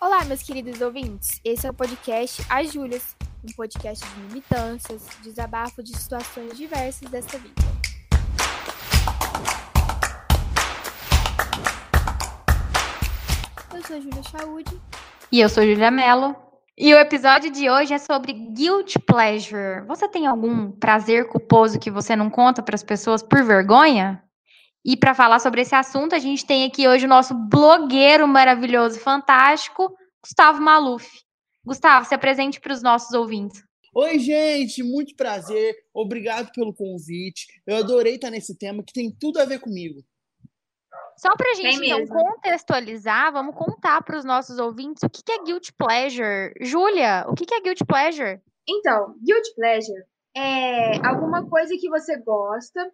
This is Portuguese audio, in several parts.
Olá, meus queridos ouvintes. Esse é o podcast As Júlias, um podcast de militâncias, desabafo de situações diversas desta vida. Eu sou a Júlia Chaude. E eu sou Julia Mello. E o episódio de hoje é sobre guilt pleasure. Você tem algum prazer culposo que você não conta para as pessoas por vergonha? E para falar sobre esse assunto, a gente tem aqui hoje o nosso blogueiro maravilhoso, fantástico, Gustavo Maluf. Gustavo, se apresente para os nossos ouvintes. Oi, gente, muito prazer. Obrigado pelo convite. Eu adorei estar nesse tema que tem tudo a ver comigo. Só para a gente então, contextualizar, vamos contar para os nossos ouvintes o que, que é guilt pleasure. Júlia, o que, que é guilt pleasure? Então, guilt pleasure é alguma coisa que você gosta,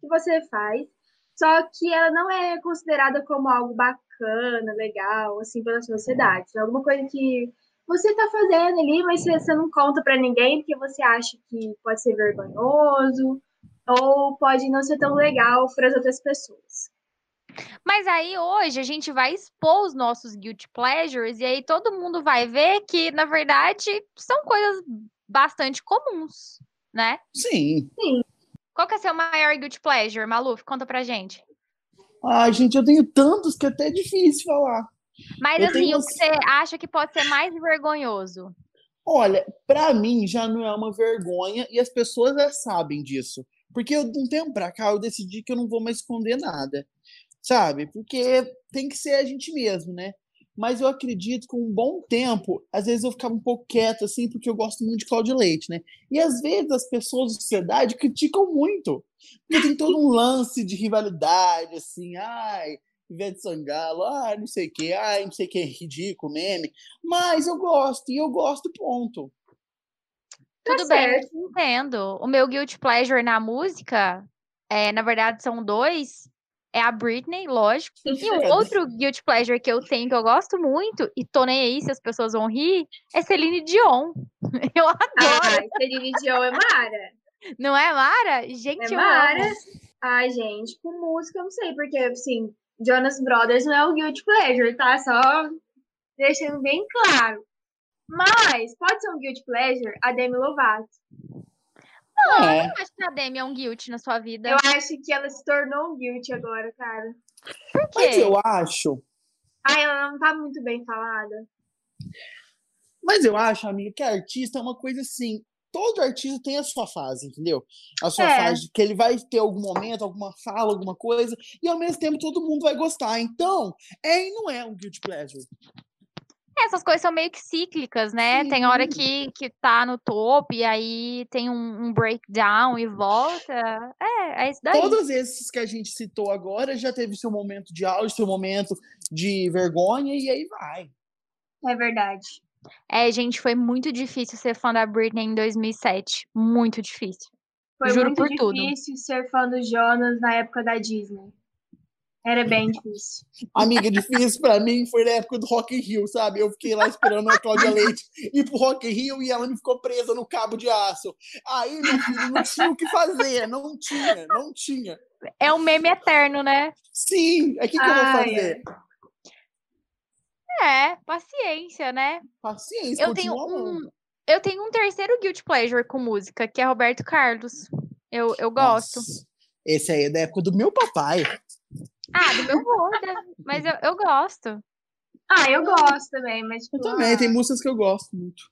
que você faz, só que ela não é considerada como algo bacana, legal, assim, pela sociedade. É alguma coisa que você tá fazendo ali, mas você não conta para ninguém porque você acha que pode ser vergonhoso ou pode não ser tão legal para as outras pessoas. Mas aí hoje a gente vai expor os nossos guilty pleasures e aí todo mundo vai ver que, na verdade, são coisas bastante comuns, né? Sim. Sim. Qual que é seu maior guilty pleasure, Maluf? Conta pra gente. Ai, gente, eu tenho tantos que é até difícil falar. Mas eu assim, o que você acha que pode ser mais vergonhoso? Olha, para mim já não é uma vergonha e as pessoas já sabem disso. Porque eu, de um tempo pra cá eu decidi que eu não vou mais esconder nada. Sabe? Porque tem que ser a gente mesmo, né? Mas eu acredito que com um bom tempo, às vezes eu ficava um pouco quieto, assim, porque eu gosto muito de Cláudio Leite, né? E às vezes as pessoas da sociedade criticam muito, porque tem todo um lance de rivalidade, assim, ai, Ivete Sangalo, ai, não sei o que, ai, não sei o que, ridículo, meme, mas eu gosto, e eu gosto, ponto. Tudo tá bem, entendo. O meu guilty pleasure na música, é, na verdade, são dois é a Britney, lógico. E um outro guilty pleasure que eu tenho, que eu gosto muito, e tô nem aí se as pessoas vão rir, é Celine Dion. Eu adoro. Ah, Celine Dion é Mara. Não é Mara? Gente, é Mara. Ai, gente, com música eu não sei, porque, assim, Jonas Brothers não é o guilty pleasure, tá? Só deixando bem claro. Mas pode ser um guilty pleasure a Demi Lovato. Não, é. eu não acho que a Demi é um guilt na sua vida. Eu acho que ela se tornou um guilt agora, cara. Por quê? Mas eu acho. Ah, ela não tá muito bem falada. Mas eu acho, amiga, que artista é uma coisa assim. Todo artista tem a sua fase, entendeu? A sua é. fase que ele vai ter algum momento, alguma fala, alguma coisa, e ao mesmo tempo todo mundo vai gostar. Então, é e não é um guilty pleasure. Essas coisas são meio que cíclicas, né? Sim. Tem hora que, que tá no topo e aí tem um, um, breakdown e volta. É, é isso daí. Todos esses que a gente citou agora já teve seu momento de auge, seu momento de vergonha e aí vai. É verdade. É, gente, foi muito difícil ser fã da Britney em 2007. Muito difícil. Foi Juro muito por difícil tudo. ser fã do Jonas na época da Disney. Era bem difícil. Amiga, difícil pra mim foi na época do Rock in Rio, sabe? Eu fiquei lá esperando a Cláudia Leite ir pro Rock in Rio e ela me ficou presa no cabo de aço. Aí, meu filho, não tinha o que fazer, não tinha, não tinha. É um meme eterno, né? Sim, é que, que eu vou fazer? É, paciência, né? Paciência, eu tenho um Eu tenho um terceiro guilty pleasure com música, que é Roberto Carlos. Eu, eu gosto. Nossa, esse aí é da época do meu papai. Ah, do meu avô, mas eu, eu gosto. Ah, eu gosto também, mas. Tipo, eu também, ah... tem músicas que eu gosto muito.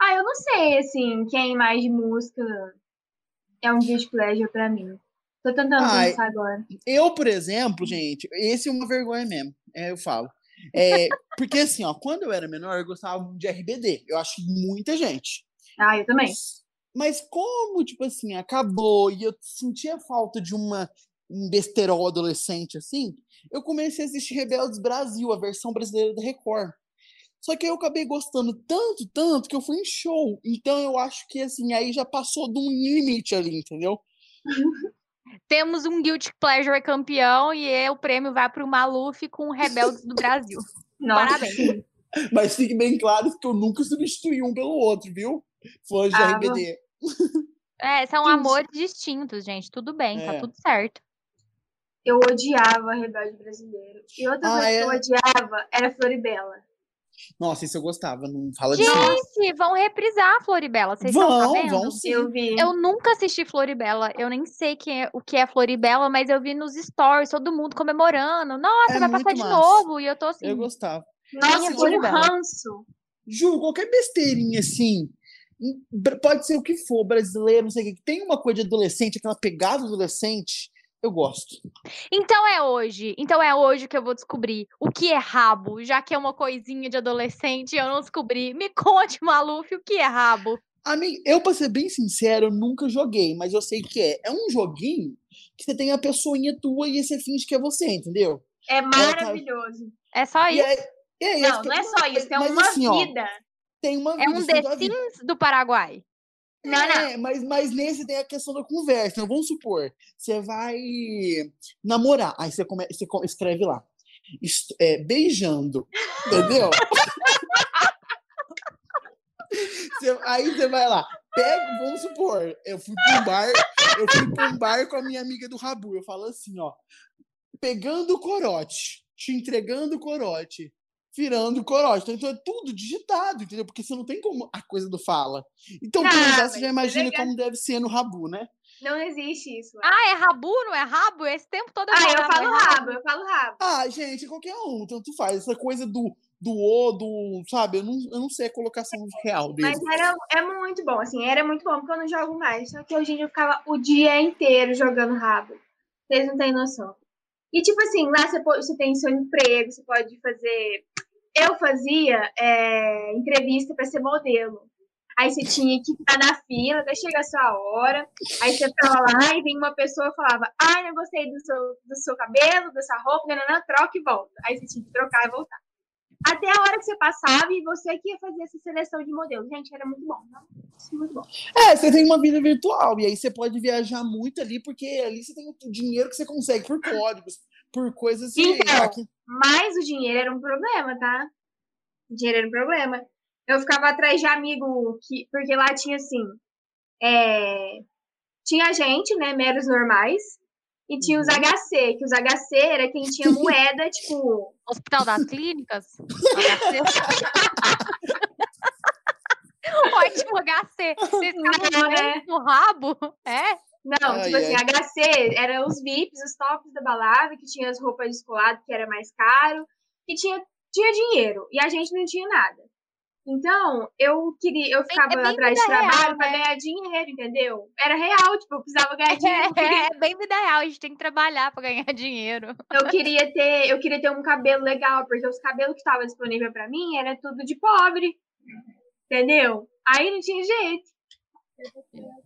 Ah, eu não sei, assim, quem mais de música é um guilty pleasure pra mim. Tô tentando ah, pensar agora. Eu, por exemplo, gente, esse é uma vergonha mesmo, é, eu falo. É, porque assim, ó, quando eu era menor, eu gostava de RBD. Eu acho que muita gente. Ah, eu também. Mas, mas como, tipo assim, acabou e eu sentia falta de uma um besterol adolescente assim, eu comecei a assistir Rebeldes Brasil, a versão brasileira da Record. Só que aí eu acabei gostando tanto, tanto, que eu fui em show. Então eu acho que assim, aí já passou de um limite ali, entendeu? Temos um Guilty Pleasure campeão e é, o prêmio vai para o Maluf com o Rebeldes do Brasil. Nossa. Parabéns. Mas fique bem claro que eu nunca substituí um pelo outro, viu? Fãs de ah, RBD. É, são amores distintos, gente. Tudo bem, tá é. tá tudo certo eu odiava Rebelde Brasileiro. E outra ah, coisa é? que eu odiava era Floribela. Nossa, isso eu gostava, não fala disso. Gente, vão reprisar a Floribela. Vocês estão Vão, sabendo? vão sim. Eu vi. Eu nunca assisti Floribela. Eu nem sei quem é- o que é Floribela, mas eu vi nos stories todo mundo comemorando. Nossa, É vai passar de massa. novo. E eu tô assim. Eu gostava. Nossa, um Floribela. ranço. Juro, qualquer besteirinha assim. Pode ser o que for, brasileiro, não sei o que. Tem uma coisa de adolescente, aquela pegada adolescente, eu gosto. Então é hoje. Então é hoje que eu vou descobrir o que é rabo, já que é uma coisinha de adolescente e eu não descobri. Me conte, Maluf, o que é rabo. Amigo, eu, pra ser bem sincero, eu nunca joguei, mas eu sei que é. É um joguinho que você tem a pessoinha tua e você finge que é você, entendeu? É maravilhoso. É só isso. aí, e aí, Não, não é só isso, é uma assim, ó, vida. tem uma É um isso The. Sims do Paraguai. Não. É, mas, mas nesse tem a questão da conversa. Então, vamos supor, você vai namorar, aí você, come, você co- escreve lá, est- é, beijando, entendeu? Você- aí você vai lá, pega, vamos supor, eu fui pra um bar, eu fui pra um bar com a minha amiga do Rabu, eu falo assim, ó, pegando o corote, te entregando o corote, virando o corote. Então, então é tudo digitado, entendeu? Porque você não tem como a coisa do fala. Então, Ah, mas você já é imagina como deve ser no Rabu, né? Não existe isso. Ah, é rabu, não é rabo? Esse tempo todo eu Ah, eu falo é rabo, eu falo rabo. Ah, gente, qualquer um, tanto faz. Essa coisa do, do o, do, sabe? Eu não, eu não sei a colocação real dele. Mas era, é muito bom, assim, era muito bom, porque eu não jogo mais. Só que hoje em dia eu ficava o dia inteiro jogando rabo. Vocês não têm noção. E tipo assim, lá você, pode, você tem seu emprego, você pode fazer. Eu fazia é, entrevista para ser modelo. Aí você tinha que ficar na fila até chegar a sua hora. Aí você ficava lá e vinha uma pessoa falava: Ai, não gostei do seu, do seu cabelo, dessa roupa, não, não, não, troca e volta. Aí você tinha que trocar e voltar. Até a hora que você passava e você que ia fazer essa seleção de modelos. Gente, era muito bom. Não? Muito bom. É, você tem uma vida virtual, e aí você pode viajar muito ali, porque ali você tem o dinheiro que você consegue por códigos, por coisas que. Então, aqui- Mas o dinheiro era um problema, tá? O dinheiro era um problema. Eu ficava atrás de amigo, que, porque lá tinha assim. é, tinha gente, né? Meros normais. E tinha os Uhum. HC, que os HC era quem tinha moeda, tipo. Hospital das Clínicas? Ótimo, HC. Vocês ficavam Não, né? no rabo? É? Não, Ai, tipo assim, ai. HC eram os VIPs, os tops da balada, que tinha as roupas descoladas, que era mais caro, que tinha, tinha dinheiro. E a gente não tinha nada. Então, eu queria, eu ficava é atrás de real, trabalho pra né? ganhar dinheiro, entendeu? Era real, tipo, eu precisava ganhar dinheiro. porque É, é bem vida real. A gente tem que trabalhar pra ganhar dinheiro. Eu queria ter, eu queria ter um cabelo legal, porque os cabelos que estavam disponíveis pra mim era tudo de pobre. Entendeu? Aí não tinha jeito.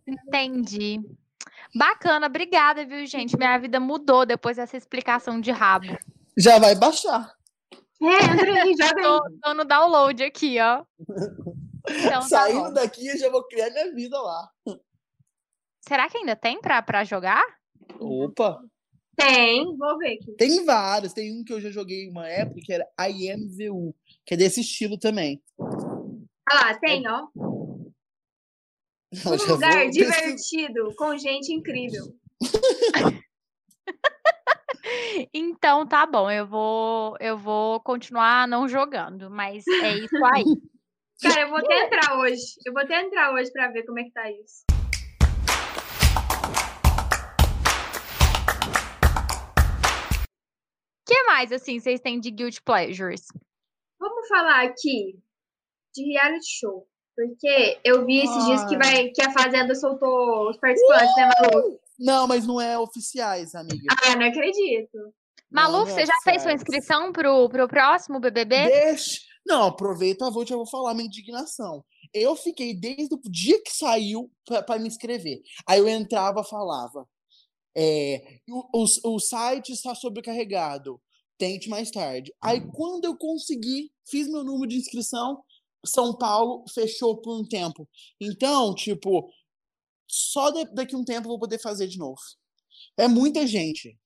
Entendi. Bacana, obrigada, viu, gente? Minha vida mudou depois dessa explicação de rabo. Já vai baixar. É, entra aí, aí. Tô, tô no download aqui, ó. Então, tá Saindo bom. daqui, eu já vou criar minha vida lá. Será que ainda tem pra, pra jogar? Opa! Tem, vou ver aqui. Tem vários. Tem um que eu já joguei uma época que era IMVU, que é desse estilo também. Ah lá, tem, ó. Um lugar pesquisar. divertido, com gente incrível. Então tá bom, eu vou eu vou continuar não jogando, mas é isso aí. Cara, eu vou até entrar hoje. Eu vou até entrar hoje pra ver como é que tá isso. O que mais assim vocês têm de guilty pleasures? Vamos falar aqui de reality show. Porque eu vi esses dias que, Ah. vai, que a Fazenda soltou os participantes, né, Malu? Não, mas não é oficiais, amiga. Ah, não acredito. Malu, Não, não você é já fez sua oficiais. inscrição pro, pro próximo BBB? Deixa. Não, aproveita, eu vou, já vou falar minha indignação. Eu fiquei desde o dia que saiu para me inscrever. Aí eu entrava, falava. É, o, o, o site está sobrecarregado. Tente mais tarde. Aí quando eu consegui, fiz meu número de inscrição. São Paulo fechou por um tempo. Então, tipo, só da- daqui a um tempo eu vou poder fazer de novo. É muita gente.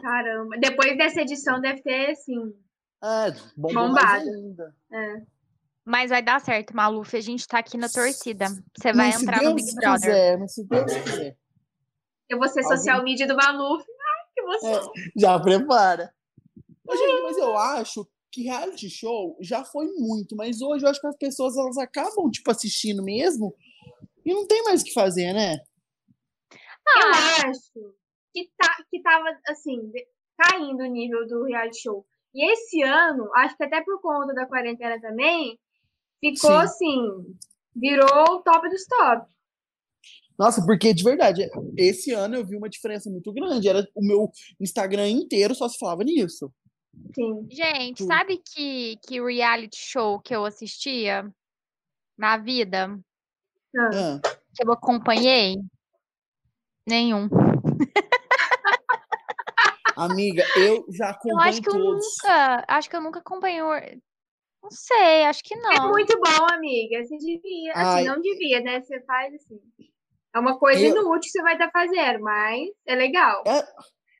Caramba. Depois dessa edição deve ter, assim. É, bombou Bombado. ainda. É. Mas vai dar certo, Maluf, a gente tá aqui na torcida. Você vai Mas entrar no Big Brother. quiser, mas se Deus quiser. Eu vou ser Alguém- social media do Maluf. Ai, que emoção. Já prepara. Ô, gente, mas eu acho que reality show já foi muito, mas hoje eu acho que as pessoas elas acabam, tipo, assistindo mesmo e não tem mais o que fazer, né? Eu acho que, tá, que tava, assim, caindo o nível do reality show. E esse ano, acho que até por conta da quarentena também, ficou Sim. assim, virou o top dos top. Nossa, porque de verdade, esse ano eu vi uma diferença muito grande. Era o meu Instagram inteiro só se falava nisso. Sim. Gente, Tudo. sabe que, que reality show que eu assistia na vida, Ah, que eu acompanhei? Nenhum. amiga, eu já Eu acompanho acho que eu todos. nunca, acho que eu nunca acompanhei. Não sei, acho que É não. muito bom, amiga. Você devia. Assim, Ai. não devia, né? Você faz assim. É uma coisa Eu- inútil que você vai estar fazendo, mas é legal. É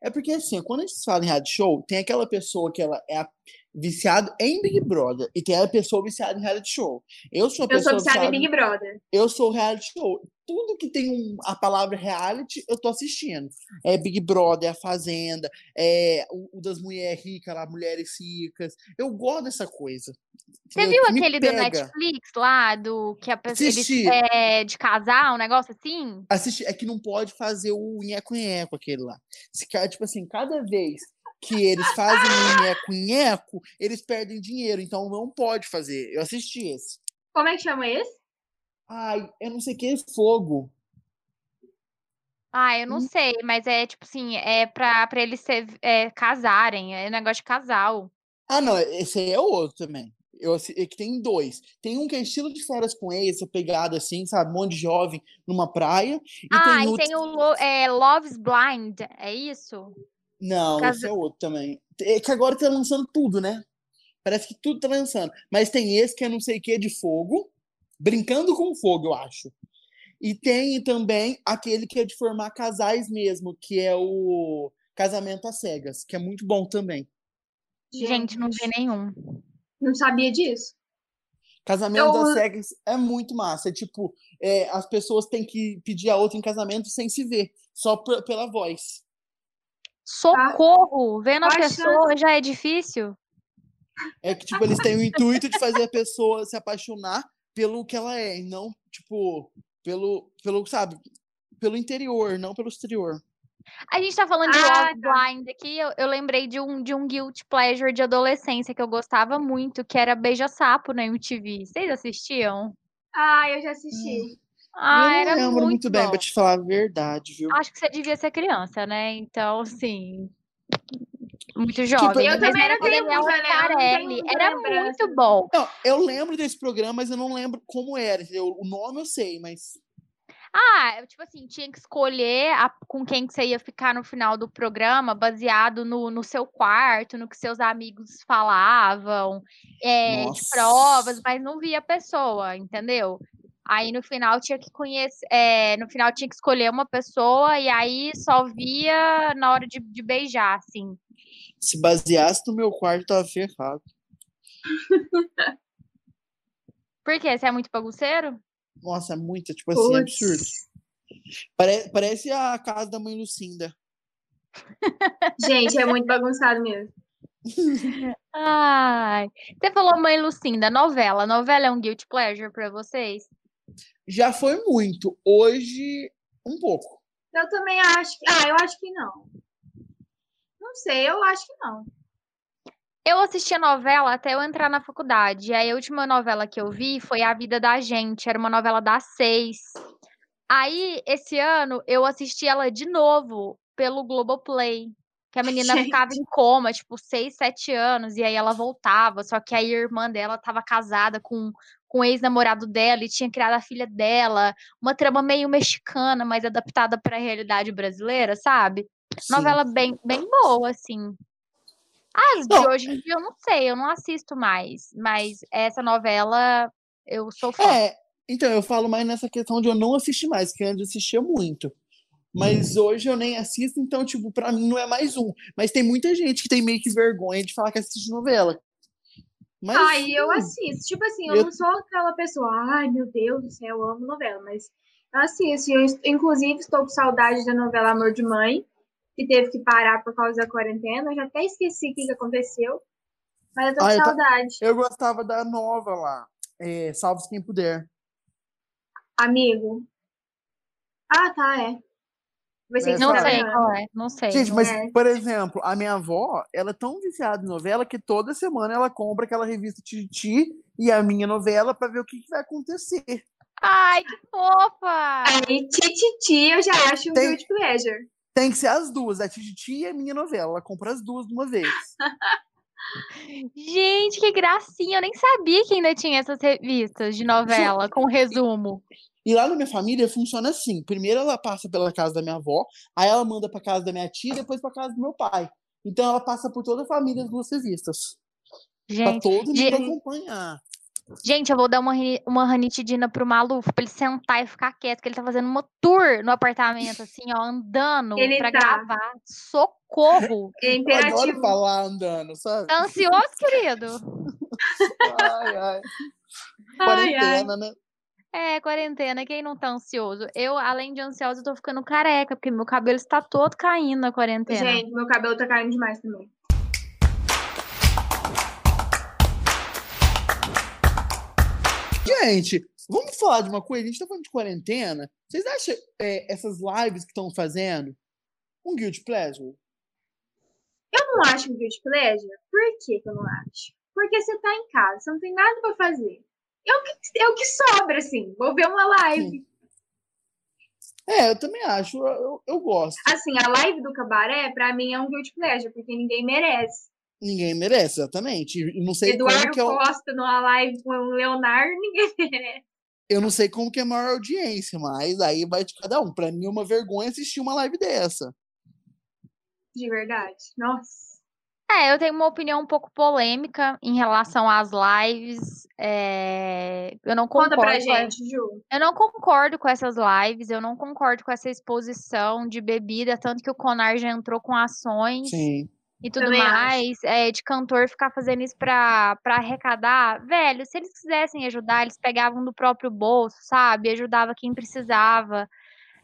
porque assim, quando a gente fala em reality show, tem aquela pessoa que ela é a- viciada em Big Brother e tem a pessoa viciada em reality show. Eu sou a Eu sou pessoa viciada em viciada, Big Brother. eu sou reality show. Tudo que tem a palavra reality, eu tô assistindo. É Big Brother, é a Fazenda, é o, das mulheres ricas lá, mulheres ricas. Eu gosto dessa coisa. Você viu aquele do pega. Netflix lá, do que a pessoa eles, é, de casar, um negócio assim? assistir, é que não pode fazer o nheco-nheco aquele lá. Tipo assim, cada vez que eles fazem o nheco-nheco, eles perdem dinheiro, então não pode fazer. Eu assisti esse. Como é que chama esse? Ai, eu não sei o que é fogo. Ah, eu não Hum. sei, mas é tipo assim, é pra, pra eles se, é, casarem, é negócio de casal. Ah, não, esse aí é outro também. Eu, é que tem dois. Tem um que é estilo de férias com ex, essa pegada assim, sabe? Um monte de jovem numa praia. E ah, tem e outro. tem o Lo- é, Love's Blind, é isso? Não, Casa- esse é outro também. É que agora tá lançando tudo, né? Parece que tudo tá lançando. Mas tem esse que é não sei o que de fogo, brincando com fogo, eu acho. E tem também aquele que é de formar casais mesmo, que é o Casamento às Cegas, que é muito bom também. Gente, não vi nenhum. Não sabia disso. Casamento Eu- às Cegas é muito massa. É tipo, é, as pessoas têm que pedir a outra em casamento sem se ver, só pela voz. Socorro! Vendo a Qual a pessoa já é difícil? É que, tipo, eles têm o intuito de fazer a pessoa se apaixonar pelo que ela é, e não, tipo, pelo, pelo, sabe, pelo interior, não pelo exterior. A gente tá falando de Ah, Love Blind aqui, eu, eu lembrei de um, de um guilty pleasure de adolescência que eu gostava muito, que era Beija-Sapo na MTV. Vocês assistiam? Ah, eu já assisti. Ah, eu era não lembro muito, bem, bom. pra te falar a verdade, viu? Acho que você devia ser criança, né? Então, assim. Muito jovem. Eu também era não com a tenho Daniela muita, né? Era muito bom. Não, eu lembro desse programa, mas eu não lembro como era, entendeu? O nome eu sei, mas Ah, tipo assim, tinha que escolher a- com quem que você ia ficar no final do programa, baseado no, no seu quarto, no que seus amigos falavam, é, de provas, mas não via a pessoa, entendeu? Aí no final tinha que conhecer, é, no final tinha que escolher uma pessoa e aí só via na hora de, de beijar, assim. se baseasse no meu quarto, tava ferrado. Por quê? Você é muito bagunceiro? Nossa, é muito, tipo assim, Putz. absurdo. Pare- parece a casa da mãe Lucinda. Gente, é muito bagunçado mesmo. Ai. Você falou Mãe Lucinda, novela. Novela é um guilty pleasure pra vocês? Já foi muito. Hoje, um pouco. Eu também acho que. Ah, eu acho que não. Não sei, eu acho que não. Eu assisti a novela até eu entrar na faculdade. E aí a última novela que eu vi foi A Vida da Gente. Era uma novela das seis. Aí, esse ano, eu assisti ela de novo pelo Globoplay. Que a menina Gente. ficava em coma, tipo, seis, sete anos, e aí ela voltava. Só que aí a irmã dela estava casada com, com o ex-namorado dela e tinha criado a filha dela. Uma trama meio mexicana, mas adaptada para a realidade brasileira, sabe? Sim. Novela bem, bem boa, assim. As de Não. hoje em dia eu não sei, eu não assisto mais. Mas essa novela eu sou fã. É, então, eu falo mais nessa questão de eu não assistir mais, que antes assistia muito. Mas hoje eu nem assisto, então, tipo, pra mim não é mais um. Mas tem muita gente que tem meio que vergonha de falar que assiste novela. Mas, Ai, eu assisto. Tipo assim, eu, eu- não sou aquela pessoa, ai meu Deus do céu, eu amo novela, mas eu assisto. Eu, inclusive, estou com saudade da novela Amor de Mãe, que teve que parar por causa da quarentena. Eu já até esqueci o que, que aconteceu. Mas eu tô com Ah, eu ta- saudade. Eu gostava da nova lá. É, Salve Quem Puder. Amigo. Ah, tá, é. Vai ser É, Não sei qual é, não sei. Gente, mas, É. por exemplo, a minha avó, ela é tão viciada em novela que toda semana ela compra aquela revista Titi e a minha novela pra ver o que, que vai acontecer. Ai, que fofa! Aí, Tititi, eu já acho um Tem- guilty pleasure. Tem que ser as duas, a Titi e a minha novela. Ela compra as duas de uma vez. Gente, que gracinha! Eu nem sabia que ainda tinha essas revistas de novela com resumo. E lá na minha família funciona assim: primeiro ela passa pela casa da minha avó, aí ela manda pra casa da minha tia e depois pra casa do meu pai. Então ela passa por toda a família as duas revistas. Pra Gente, todo mundo gente- acompanhar. gente, eu vou dar uma, uma ranitidina pro Maluf pra ele sentar e ficar quieto, que ele tá fazendo uma tour no apartamento, assim, ó, andando Ele pra tá. gravar. Socorro! É Eu adoro falar andando, sabe? Tá ansioso, querido? Ai, ai. Ai, ai. Quarentena, né? É, quarentena, quem não tá ansioso? Eu, além de ansiosa, tô ficando careca, porque meu cabelo está todo caindo na quarentena. Gente, meu cabelo tá caindo demais também. Gente, vamos falar de uma coisa? A gente tá falando de quarentena. Vocês acham é, essas lives que estão fazendo um guilty pleasure? Eu não acho um guilty pleasure. Por que, que eu não acho? Porque você tá em casa, você não tem nada pra fazer. É o que, é o que sobra, assim. Vou ver uma live. É, eu também acho. Eu, eu, gosto. Assim, a live do cabaré, pra mim, é um guilty pleasure, porque ninguém merece. Ninguém merece, exatamente. Eu não sei como Eduardo que é Costa numa live com o Leonardo, ninguém merece. Eu não sei como que é a maior audiência, mas aí vai de cada um. Pra mim é uma vergonha assistir uma live dessa. De verdade. Nossa. É, eu tenho uma opinião um pouco polêmica em relação às lives. é, Eu não Conta concordo. pra com a- gente, Ju. Eu não concordo com essas lives, eu não concordo com essa exposição de bebida, tanto que o Conar já entrou com ações Sim. e tudo Também mais, é, de cantor ficar fazendo isso pra, pra arrecadar. Velho, se eles quisessem ajudar, eles pegavam do próprio bolso, sabe? Ajudava quem precisava.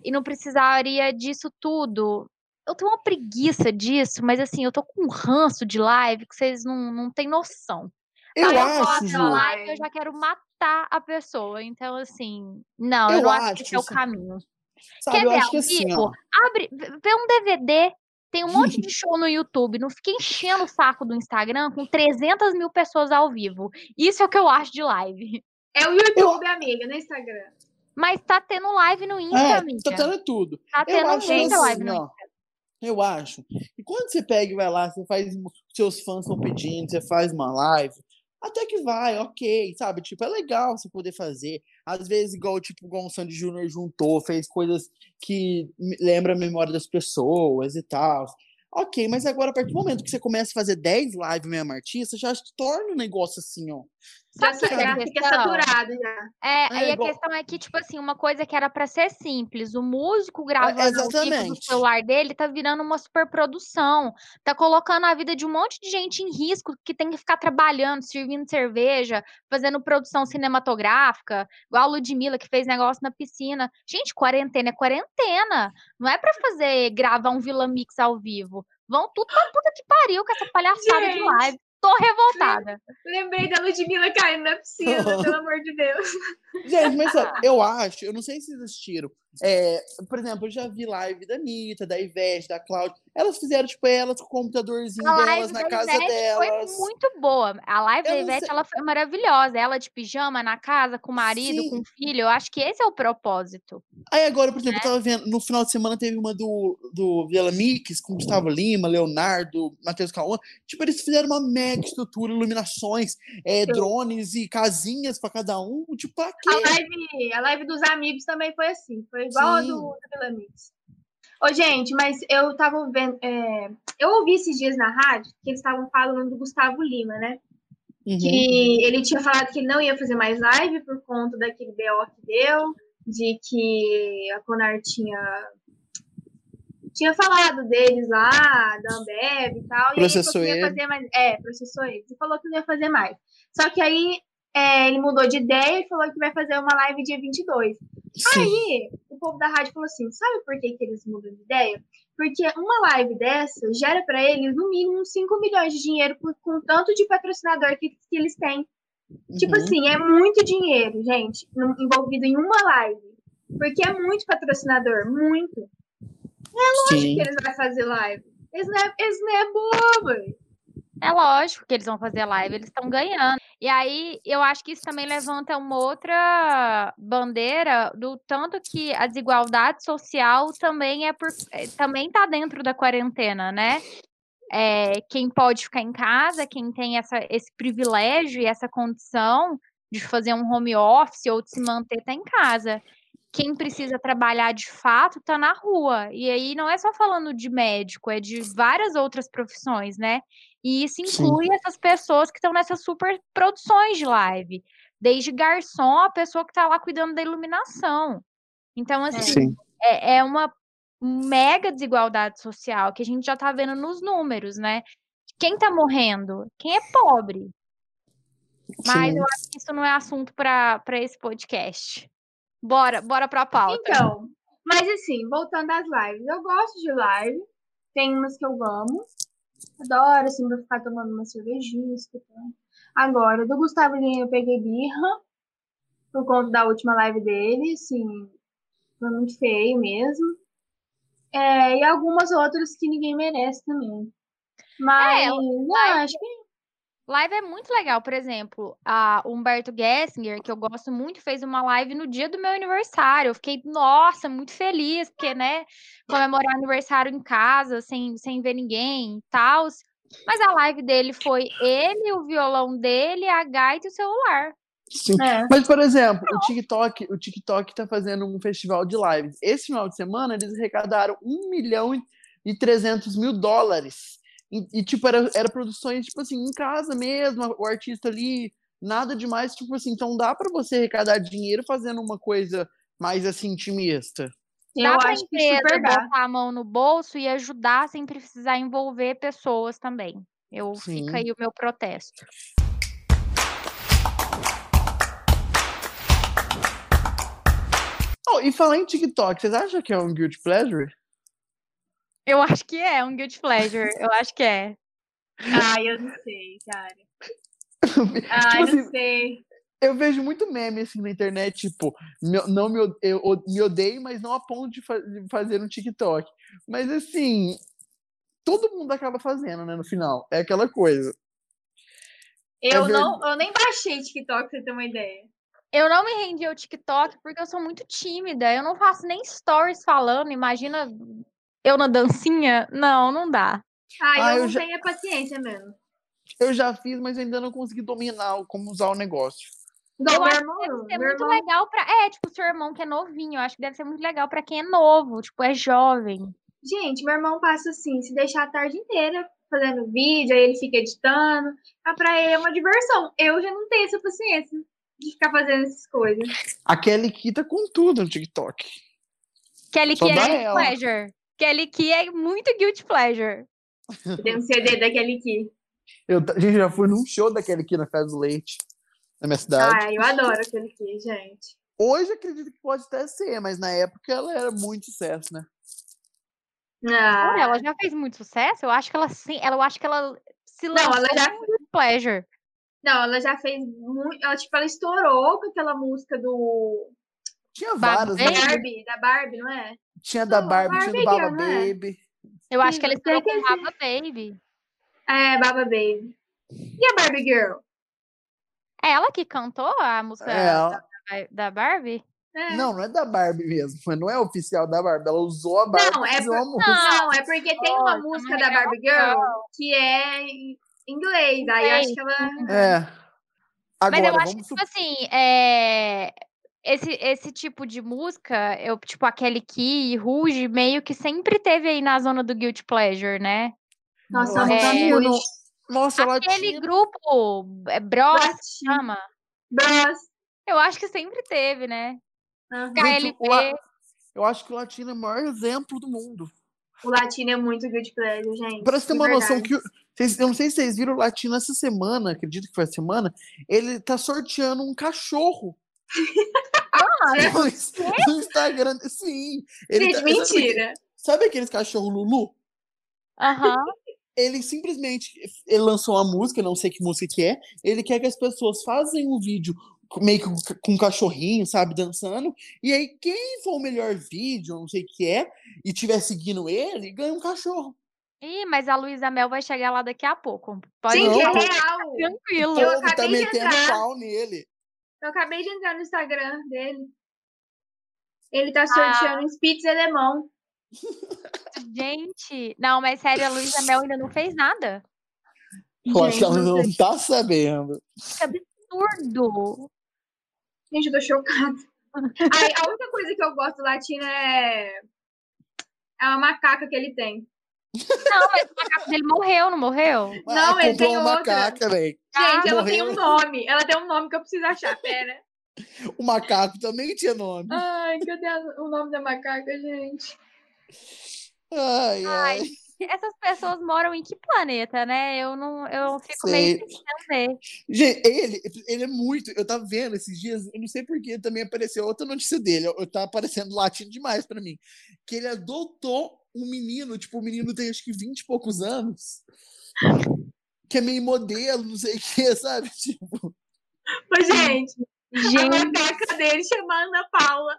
E não precisaria disso tudo. Eu tenho uma preguiça disso, mas assim, eu tô com um ranço de live que vocês não, não têm noção. Eu eu acho, da live, eu já quero matar a pessoa. Então, assim, não, eu, Eu não acho que acho, esse é o assim, caminho. Sabe, Quer eu ver acho ao que assim, vivo? ó. Abre, vê um DVD. Tem um monte de show no YouTube. Não fica enchendo o saco do Instagram com 300 mil pessoas ao vivo. Isso é o que eu acho de live. É o YouTube, amiga, no Instagram. Mas tá tendo live no Insta, É, amiga. tá tendo tudo. Tá Eu tendo acho muita live assim, no ó. Eu acho. E quando você pega e vai lá, você faz. Seus fãs estão pedindo, você faz uma live. Até que vai, ok, sabe? Tipo, é legal você poder fazer. Às vezes, igual, tipo, o Sandy Júnior juntou, fez coisas que lembra a memória das pessoas e tal. Ok, mas agora, a partir do momento que você começa a fazer 10 lives mesmo artista, já se torna um negócio assim, ó. Já, o que é a já fica questão? saturado já. É, É, aí a igual- questão é que, tipo assim, uma coisa que era pra ser simples, o músico gravando ao vivo do exatamente. celular dele tá virando uma superprodução, tá colocando a vida de um monte de gente em risco que tem que ficar trabalhando, servindo cerveja, fazendo produção cinematográfica, igual a Ludmilla que fez negócio na piscina. Gente, quarentena é quarentena, não é pra fazer, gravar um Vila Mix ao vivo. Vão tudo pra puta que pariu com essa palhaçada de Gente. live. Tô revoltada. Lembrei da Ludmilla caindo na piscina, pelo amor de Deus. Gente, mas eu acho, eu não sei se vocês assistiram. É, por exemplo, eu já vi live da Anitta, da Ivete, da Cláudia. Elas fizeram, tipo, elas com o computadorzinho A delas na casa Ivete delas. foi muito boa. A live Eu da Ivete, sei- ela foi maravilhosa. Ela de pijama na casa, com o marido, Sim. com o filho. Eu acho que esse é o propósito. Aí agora, por exemplo, Né? eu tava vendo, no final de semana teve uma do, do Vila Mix, com Gustavo Lima, Leonardo, Matheus Cauã. Tipo, eles fizeram uma mega estrutura, iluminações, é, drones e casinhas pra cada um. Tipo, pra A quê? live, a live dos amigos também foi assim. Foi igual a do, do Vila Mix. Ô, gente, mas eu tava vendo. é, eu ouvi esses dias na rádio que eles estavam falando do Gustavo Lima, né? Uhum. Que ele tinha falado que ele não ia fazer mais live por conta daquele BO que deu, de que a Conar tinha. Tinha falado deles lá, da Ambev e tal. Processou e ele ele. fazer mais. É, processou eles. E falou que não ia fazer mais. Só que aí é, ele mudou de ideia e falou que vai fazer uma live dia 22. Sim. Aí, o povo da rádio falou assim: sabe por que, que eles mudam de ideia? Porque uma live dessa gera para eles no mínimo 5 milhões de dinheiro por, com tanto de patrocinador que, que eles têm. Tipo Uhum. assim, é muito dinheiro, gente, envolvido em uma live. Porque é muito patrocinador, muito. Sim. que eles vão fazer live. Eles não é, eles não é bobo. É lógico que eles vão fazer live, eles estão ganhando. E aí, eu acho que isso também levanta uma outra bandeira do tanto que a desigualdade social também é por eh, também tá dentro da quarentena, né? É, quem pode ficar em casa, quem tem essa, esse privilégio e essa condição de fazer um home office ou de se manter, tá em casa. Quem precisa trabalhar de fato tá na rua. E aí não é só falando de médico, é de várias outras profissões, né? E isso Sim. inclui essas pessoas que estão nessas super produções de live. Desde garçom a pessoa que tá lá cuidando da iluminação. Então, assim, Sim. é, é uma mega desigualdade social que a gente já tá vendo nos números, né? Quem tá morrendo? Quem é pobre. Mas Sim. eu acho que isso não é assunto para esse podcast. Bora, bora pra pauta. Então, mas assim, voltando às lives, eu gosto de live. Tem umas que eu amo. Adoro, assim, pra ficar tomando uma cervejinha, escutando. Agora, do Gustavo Lima eu peguei birra. Por conta da última live dele, assim. Foi muito feio mesmo. É, e algumas outras que ninguém merece também. Mas, eu live- acho que Live é muito legal, por exemplo, a Humberto Gessinger, que eu gosto muito, fez uma live no dia do meu aniversário. Eu fiquei, nossa, muito feliz, porque, né, comemorar aniversário em casa, sem, sem ver ninguém e tal. Mas a live dele foi ele, o violão dele, a gaita e o celular. Sim. é. Mas, por exemplo, o TikTok, o TikTok tá fazendo um festival de lives. Esse final de semana, eles arrecadaram 1 milhão e- e 300 mil dólares. E, e, tipo, era, era produções, tipo assim, em casa mesmo, o artista ali, nada demais, tipo assim, então dá pra você arrecadar dinheiro fazendo uma coisa mais, assim, intimista. Dá Eu pra acho que empresa dá. botar a mão no bolso e ajudar sem precisar envolver pessoas também. Eu Sim. fica aí o meu protesto. Oh, e falar em TikTok, vocês acham que é um guilty pleasure? Eu acho que é um guilty pleasure. Eu acho que é. Ah, eu não sei, cara. Ah, Tipo eu assim, não sei. Eu vejo muito meme assim na internet, tipo, não me, eu me odeio, mas não a ponto de, fa- de fazer um TikTok. Mas assim, todo mundo acaba fazendo, né, no final. É aquela coisa. Eu, ver- não, eu nem baixei TikTok, pra você ter uma ideia. Eu não me rendi ao TikTok porque eu sou muito tímida. Eu não faço nem stories falando. Imagina eu na dancinha. Não, não dá. Ah, Ah, eu eu não já- tenho paciência mesmo. Eu já fiz, mas ainda não consegui dominar o- como usar o negócio. Igual eu meu acho irmão, que deve ser muito irmão- legal pra. É, tipo, seu irmão que é novinho. Eu acho que deve ser muito legal pra quem é novo, tipo, é jovem. Gente, meu irmão passa assim, se deixar a tarde inteira fazendo vídeo, aí ele fica editando. Ah, pra ele é uma diversão. Eu já não tenho essa paciência de ficar fazendo essas coisas. A Kelly tá com tudo no TikTok. Kelly Só Key é ela. pleasure. Kelly Key é muito guilty pleasure. Eu tenho um CD daquele aqui. Eu, ta- gente, já fui num show da Kelly Key na Casa do Leite, na minha cidade. Ah, eu adoro aquele aqui, gente. Hoje acredito que pode até ser, mas na época ela era muito sucesso, né? Ah, Olha, ela já fez muito sucesso. Eu acho que ela sim. Ela, eu acho que ela se Não, lançou ela já- pleasure. Não, ela já fez muito. Ela, tipo, ela estourou com aquela música do Tinha Barbie várias, né? Barbie, da Barbie, não é? Tinha da Não, Barbie, tinha do Barbie Baba é? Baby. Eu acho Sim, que ela você estourou com Baba Baby. É, Baba Baby. E a Barbie Girl? É ela que cantou a música É, da, da Barbie? É. Não, não é da Barbie mesmo. mas Não é oficial da Barbie. Ela usou a Barbie Não, é por- uma música. Não, é porque tem uma Nossa, música da Barbie Girl que é em inglês. Aí eu acho que ela. É. Mas Agora, eu acho que, tipo assim, é... esse, esse tipo de música, eu, tipo, a Kelly Key e Rouge, meio que sempre teve aí na zona do Guilty Pleasure, né? Nossa, eu que não- Nossa, ela Aquele tinha... grupo é, Bros, chama? Bros. Eu acho que sempre teve, né? Gente, KLP. La- Eu acho que o latino é o maior exemplo do mundo. O latino é muito good pleasure, gente. Pra você ter uma noção verdade. que. o- vocês- eu não sei se vocês viram o latino essa semana, acredito que foi a semana. Ele tá sorteando um cachorro no, ins- no Instagram. Sim. Ele Gente, tá- mentira. sabe aqueles cachorros Lulu? Aham. Ele simplesmente ele lançou uma música, não sei que música que é. Ele quer que as pessoas façam um vídeo meio que com- um cachorrinho, sabe, dançando. E aí, quem for o melhor vídeo, não sei o que é, e tiver seguindo ele, ganha um cachorro. Ih, mas a Luísa Mel vai chegar lá daqui a pouco. Pode Gente, não, é real. Tranquilo. Eu tá acabei de metendo entrar. pau nele. Eu acabei de entrar no Instagram dele. Ele tá sorteando um Spitz alemão. Gente, não, mas sério, a Luísa Mel ainda não fez nada. Eu acho que ela não tá sabendo. Que absurdo. Gente, eu tô chocada. Ai, a única coisa que eu gosto do latino é. É uma macaca que ele tem. Não, mas o macaco dele morreu, não morreu? Não, Ah, ele comprou tem uma outra. macaca, velho. Gente, ela tem morreu. um nome. Ela tem um nome que eu preciso achar. Pera. O macaco também tinha nome. Ai, cadê o nome da macaca, gente? Ai, ai. Ai, Essas pessoas moram em que planeta, né? Eu não, eu fico Sei. meio sem entender. Gente, ele, ele é muito. Eu tava vendo esses dias, eu não sei porque também apareceu outra notícia dele. Eu, eu tava aparecendo latino demais pra mim. Que ele adotou um menino, tipo, o menino tem acho que 20 e poucos anos. Que é meio modelo, não sei o que, sabe? Tipo, Mas, gente, a Gente, macaca dele chama Ana Paula.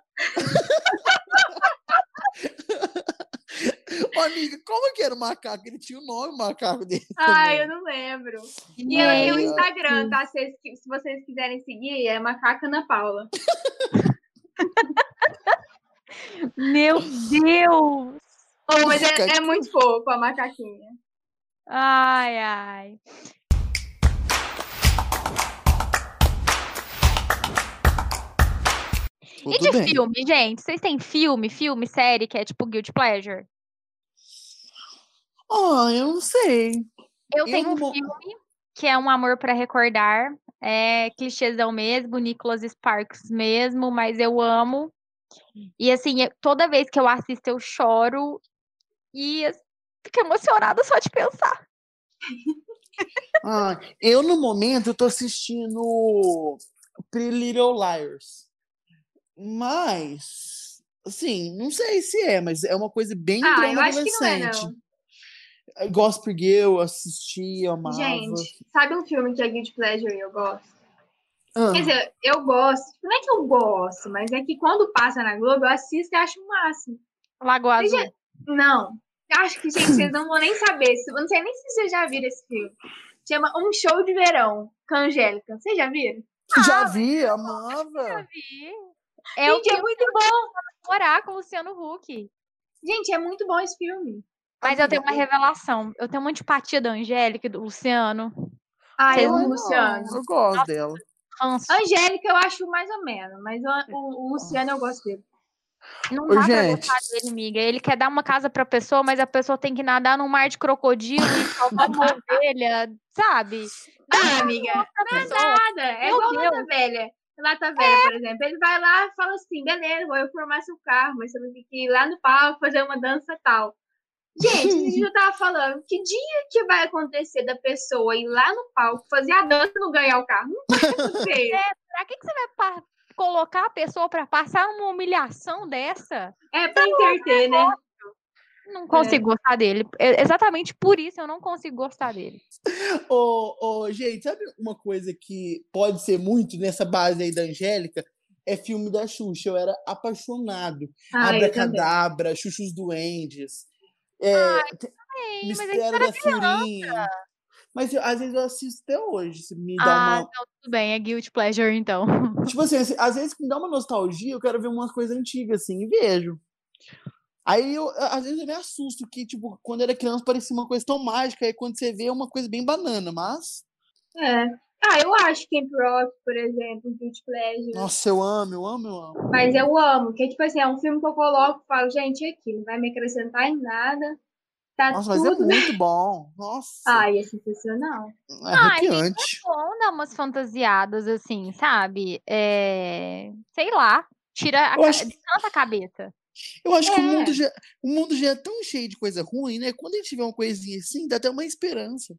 ô, amiga, como que era o macaco? Ele tinha o nome, o macaco dele. Ai, também. eu não lembro. E um Ai, Instagram, tá? Se, vocês- se vocês quiserem seguir, é Macaca Ana Paula. meu Deus! Oh, mas é, é muito fofo a macaquinha. Ai, ai. E Tudo de bem. filme, gente? Vocês têm filme, filme, série que é tipo Guilty Pleasure? Ah, eu não sei. Eu Eu tenho um filme que é Um Amor pra Recordar. É clichêzão mesmo, Nicholas Sparks mesmo, mas eu amo. E assim, toda vez que eu assisto, eu choro e fico emocionada só de pensar. Ah, eu, no momento, tô assistindo Pretty Little Liars. Mas, assim, não sei se é, mas é uma coisa bem Ah, eu acho que não é, adolescente. Gospel Girl, eu assisti, eu amava. Gente, sabe um filme que é Guilty Pleasure e eu gosto? Ah, Quer dizer, eu gosto. Não é que eu gosto, mas é que quando passa na Globo, eu assisto e acho o máximo. Lagoa Azul. já- Não. Eu Acho que, gente, vocês não vão nem saber. Não sei nem se vocês já viram esse filme. Chama Um Show de Verão, com a Angélica. Vocês já viram? já vi, amava. Vi. É o gente, é muito bom. Morar com o Luciano Huck. Gente, é muito bom esse filme. Mas eu tenho uma revelação. Eu tenho uma antipatia da Angélica e do Luciano. Ah, eu amo Luciano. Eu gosto dela. Ranço. Angélica eu acho mais ou menos, mas o, o- o Luciano eu gosto dele. Não Ô, dá pra gente. gostar dele, amiga. Ele quer dar uma casa pra pessoa, mas a pessoa tem que nadar num mar de crocodilo e salvar uma ovelha, sabe? Ah, amiga, Pra não é nada. É Meu igual Deus. Lata Velha. Lata Velha, por exemplo. Ele vai lá e fala assim, beleza, vou eu formar seu carro, mas você vai ter que ir lá no palco fazer uma dança tal. Gente, a gente já tava falando, que dia que vai acontecer da pessoa ir lá no palco, fazer a dança e não ganhar o carro? Não vai acontecer. Pra que, que você vai colocar a pessoa pra passar uma humilhação dessa? É pra interter, né? Não consigo gostar dele. É exatamente por isso eu não consigo gostar dele. Ô, ô, gente, sabe uma coisa que pode ser muito nessa base aí da Angélica? É filme da Xuxa. Eu era apaixonado. Ah, também. Abracadabra, Xuxos Duendes. É, mas é Mistério da Furinha. Mas eu- às vezes eu assisto até hoje. Se me dá Ah, uma. não, tudo bem, é guilty pleasure então. Tipo assim, assim, às vezes me dá uma nostalgia, eu quero ver umas coisas antigas, assim, e vejo. Aí eu, às vezes eu me assusto que, tipo, quando era criança parecia uma coisa tão mágica, aí quando você vê é uma coisa bem banana, mas. É. Ah, eu acho Camp Rock, por exemplo, Guilty Pleasure. Nossa, eu amo, eu amo, eu amo. Mas eu amo, que tipo assim, é um filme que eu coloco e falo, gente, é aqui, não vai me acrescentar em nada. Tá Nossa, mas é tudo. muito bom. Nossa. Ai, é sensacional. é arrepiante. Bom dar umas fantasiadas assim, sabe? É... Sei lá. Tira a Eu ca- acho- descansa a cabeça. Eu acho que o É. mundo, já, o mundo já é tão cheio de coisa ruim, né? Quando a gente vê uma coisinha assim, dá até uma esperança.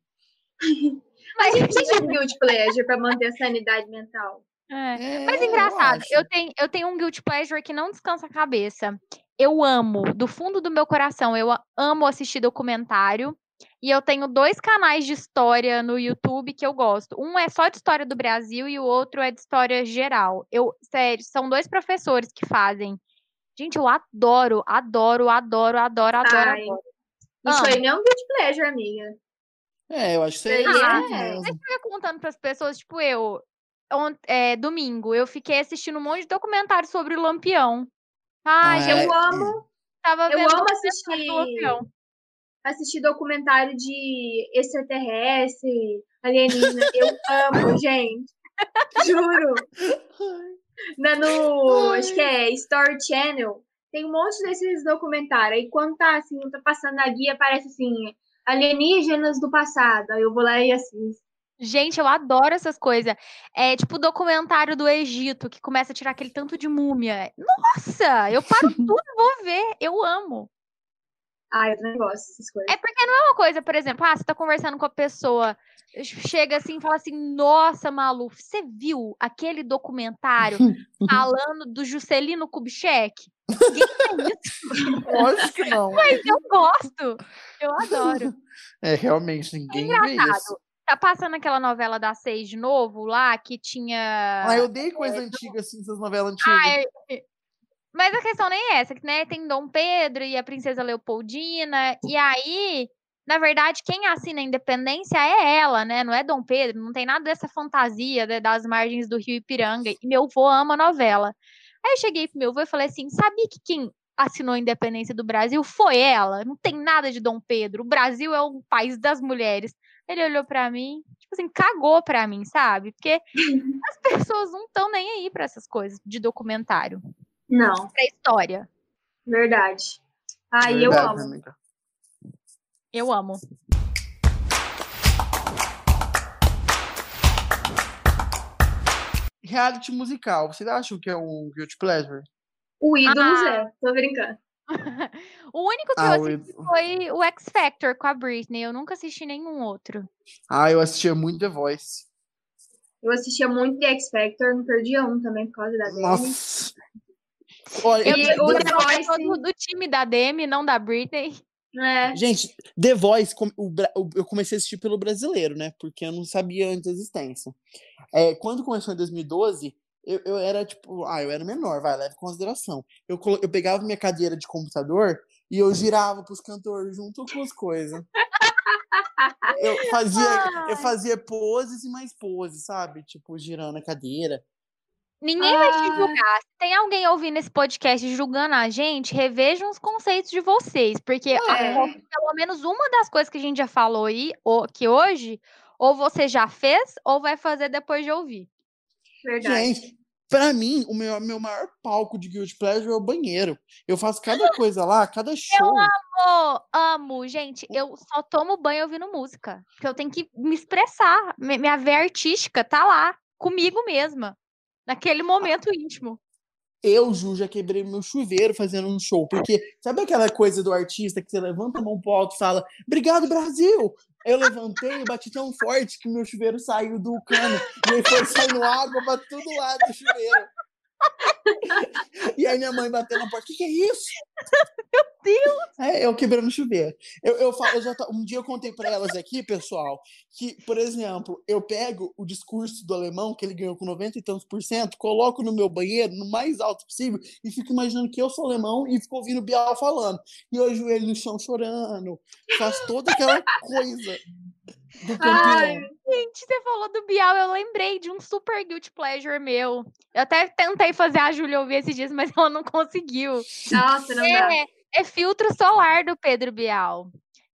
Mas a gente precisa de Guilty Pleasure pra manter a sanidade mental. É. É, Mas eu engraçado, acho. eu tenho, eu tenho um guilty pleasure que não descansa a cabeça. Eu amo, do fundo do meu coração, eu amo assistir documentário. E eu tenho dois canais de história no YouTube que eu gosto. Um é só de história do Brasil e o outro é de história geral. Eu, sério, são dois professores que fazem. Gente, eu adoro, adoro, adoro, adoro, adoro, Ai, adoro. Isso Amo. aí não é um guilty pleasure, amiga. É, eu acho que isso aí Ah, é é. muito mesmo. Eu ia contando para as pessoas, tipo, eu, ont- é, domingo, eu fiquei assistindo um monte de documentário sobre o Lampião. Ai, Ah, gente, Eu É. amo, tava eu amo assistir, assistir documentário de extraterrestre, alienígena. Eu amo, gente. Juro. Na, no, acho que é Story Channel. Tem um monte desses documentários. Aí quando tá assim, tá passando na guia, aparece assim, alienígenas do passado. Aí eu vou lá e assisto. Gente, eu adoro essas coisas. É tipo o documentário do Egito, que começa a tirar aquele tanto de múmia. Nossa, eu paro tudo e vou ver. Eu amo. Ah, eu também gosto dessas coisas. É porque não é uma coisa, por exemplo, ah, você tá conversando com a pessoa, chega assim e fala assim, nossa, Malu, você viu aquele documentário falando do Juscelino Kubitschek? Ninguém faz isso, Lógico que não. mas eu gosto. Eu adoro. É, realmente, ninguém vê isso. Tá passando aquela novela da Seis de novo lá, que tinha. Ah, eu odeio coisa antiga, assim, essas novelas antigas. Ah, é- Mas a questão nem é essa, que né, tem Dom Pedro e a Princesa Leopoldina, e aí, na verdade, quem assina a independência é ela, né? Não é Dom Pedro, não tem nada dessa fantasia né, das margens do Rio Ipiranga. E meu avô ama a novela. Aí eu cheguei pro meu avô e falei assim: sabia que quem assinou a independência do Brasil foi ela? Não tem nada de Dom Pedro. O Brasil é um país das mulheres. Ele olhou pra mim, tipo assim, cagou pra mim, sabe? Porque as pessoas não estão nem aí pra essas coisas de documentário Não, pra história. verdade. Ai, eu Verdade, amo. amiga. Eu amo. Reality musical, vocês acham que é um guilty pleasure? O ídolo Ah. Zé, tô brincando. O único que Ah, eu assisti foi o X Factor com a Britney. Eu nunca assisti nenhum outro. Ah, eu assistia muito The Voice. Eu assistia muito The X Factor, não perdia um também por causa da Demi. Nossa. Olha, Eu, E The- o eu The sou Voice- do, do time da Demi, não da Britney. É, Gente, The Voice, eu comecei a assistir pelo brasileiro, né? Porque eu não sabia antes da existência. É, quando começou em 2012, eu, eu era tipo, ah, eu era menor, vai, leve em consideração. Eu, colo- eu pegava minha cadeira de computador e eu girava pros cantores junto com as coisas. Eu fazia, eu fazia poses e mais poses, sabe? Tipo, girando a cadeira. Ninguém vai te Ah. julgar. Se tem alguém ouvindo esse podcast julgando a gente, revejam os conceitos de vocês. Porque a- É. pelo menos uma das coisas que a gente já falou aí, ou, que hoje, ou você já fez, ou vai fazer depois de ouvir. verdade. Gente, pra mim, o meu, meu maior palco de Guilty Pleasure é o banheiro. Eu faço cada coisa lá, cada show. Amo, amo, gente. Eu só tomo banho ouvindo música. Porque eu tenho que me expressar. Mi- Minha veia artística tá lá, comigo mesma. Naquele momento íntimo. Eu, já quebrei meu chuveiro fazendo um show. Porque sabe aquela coisa do artista que você levanta a mão pro alto e fala Obrigado, Brasil! Eu levantei e bati tão forte que meu chuveiro saiu do cano. E aí foi saindo água pra todo lado do chuveiro. E aí minha mãe bateu na porta. O que, que é isso? Meu Deus! É, eu quebrando o chuveiro. Eu, eu, falo, eu já um dia eu contei pra elas aqui, pessoal, que, por exemplo, eu pego o discurso do alemão, que ele ganhou com 90 e tantos por cento, coloco no meu banheiro, no mais alto possível, e fico imaginando que eu sou alemão e fico ouvindo o Bial falando. E eu ajoelho no chão chorando, faço toda aquela coisa do Ai, campeão. Gente, você falou do Bial, eu lembrei de um super guilty pleasure meu. Eu até tentei fazer a Júlia ouvir esses dias, mas ela não conseguiu. nossa, não dá. É, filtro solar do Pedro Bial.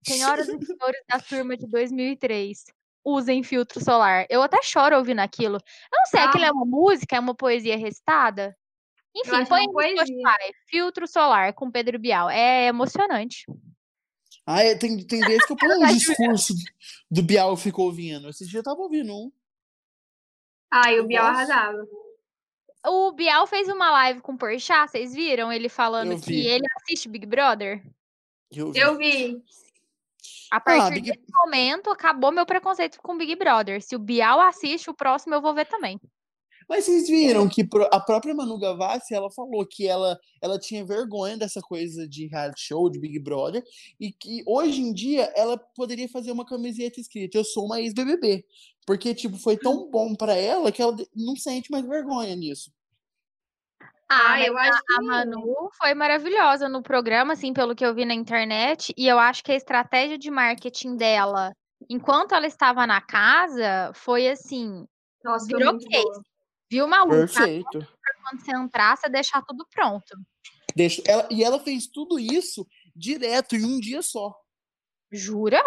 Senhoras e senhores da turma de 2003, usem filtro solar. Eu até choro ouvindo aquilo. Eu não sei, Ah. aquilo é uma música, é uma poesia recitada? Enfim, põe no. Spotify, filtro solar com Pedro Bial. É emocionante. Ah, é, tem, tem vezes que eu ponho um discurso do Bial e fico ouvindo. Esse dia eu tava ouvindo um. Ai, o Eu Biel gosto. arrasava. O Bial fez uma live com o Porchat, vocês viram? Ele falando que ele assiste Big Brother. Eu vi. Eu vi. A partir Ah, Big- desse momento, acabou meu preconceito com Big Brother. Se o Bial assiste, o próximo eu vou ver também. Mas vocês viram que pro- a própria Manu Gavassi, ela falou que ela, ela tinha vergonha dessa coisa de reality show, de Big Brother, e que hoje em dia ela poderia fazer uma camiseta escrita Eu sou uma ex-BBB. Porque, tipo, foi tão bom pra ela que ela não sente mais vergonha nisso. Ah, mas eu acho a que Manu foi maravilhosa no programa, assim, pelo que eu vi na internet, e eu acho que a estratégia de marketing dela, enquanto ela estava na casa, foi assim, Nossa, virou case. boa. Viu, Malu? Perfeito. Quando você entrar, você deixar tudo pronto. Deixa, ela, e ela fez tudo isso direto em um dia só. Jura?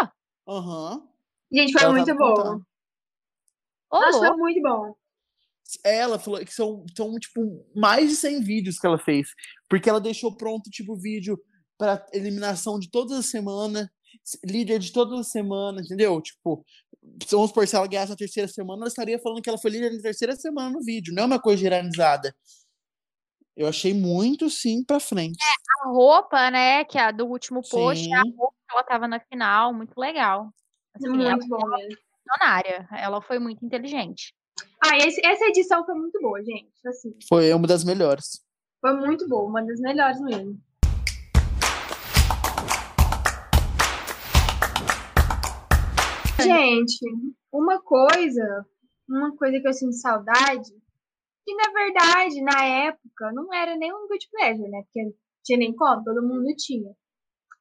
Aham. Gente, foi Ela muito boa. contando. Nossa, foi muito bom. Ela falou que são, são, tipo, mais de 100 vídeos que ela fez. Porque ela deixou pronto, tipo, vídeo para eliminação de todas as semanas, líder de todas as semanas, entendeu? Tipo, vamos supor, se ela ganhasse a terceira semana, ela estaria falando que ela foi líder na terceira semana no vídeo, não é uma coisa generalizada. Eu achei muito, sim, pra frente. A roupa, né, que é a do último post, Sim. a roupa que ela tava na final, muito legal. Assim, ela é muito bom mesmo. visionária, ela foi muito inteligente. Ah, esse- essa edição foi muito boa, gente. Assim, Foi uma das melhores. foi muito boa, uma das melhores mesmo. Gente, uma coisa, uma coisa que eu sinto saudade, que na verdade, na época, não era nem um good pleasure, né? Porque tinha nem como, todo mundo tinha.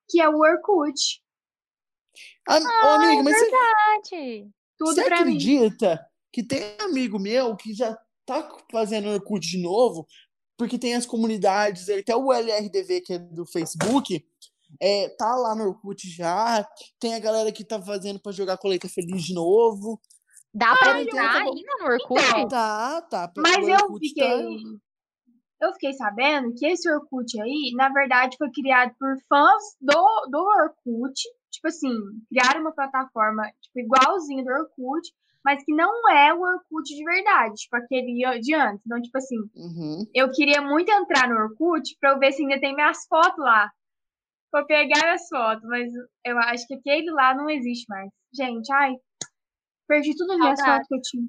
Que é o Orkut. Ah, amiga, mas você, Verdade. Tudo você pra mim. acredita que tem amigo meu que já tá fazendo Orkut de novo, porque tem as comunidades, até o LRDV, que é do Facebook, é, tá lá no Orkut já, tem a galera que tá fazendo pra jogar Colheita Feliz de novo. Dá pra Ai, entrar tá ainda no Orkut? Então, Tá, tá. Mas eu Orkut tá- fiquei. Eu fiquei sabendo que esse Orkut aí, na verdade, foi criado por fãs do, do Orkut. Tipo assim, criaram uma plataforma tipo, igualzinha do Orkut, mas que não é o Orkut de verdade, tipo aquele de antes. Então, tipo assim, Uhum. eu queria muito entrar no Orkut pra eu ver se ainda tem minhas fotos lá. Eu pegar minhas fotos, mas eu acho que aquele lá não existe mais. Gente, ai, perdi tudo as minhas fotos que eu tinha.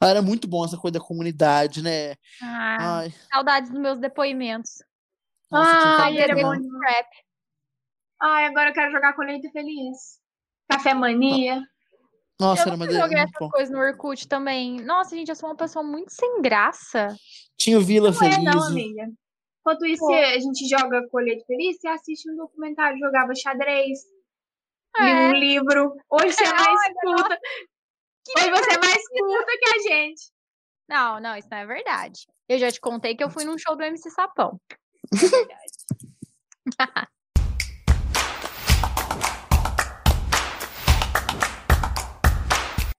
Ah, Era muito bom essa coisa da comunidade, né? Ah, Ai, saudades dos meus depoimentos. nossa, Ai, era muito bom demais. Rap. Ai, agora eu quero jogar colheita feliz. Café mania. Nossa, Eu era uma delícia. joguei essas coisas no Orkut também. Nossa, gente, eu sou uma pessoa muito sem graça. Tinha o Vila Não é Feliz. não, amiga. Enquanto isso, Pô. a gente joga colheita feliz, você assiste um documentário, jogava xadrez, li É. um livro. Hoje você é mais culta. Hoje você é mais culta que a gente. Não, não, isso não é verdade. Eu já te contei que eu fui num show do MC Sapão. É verdade.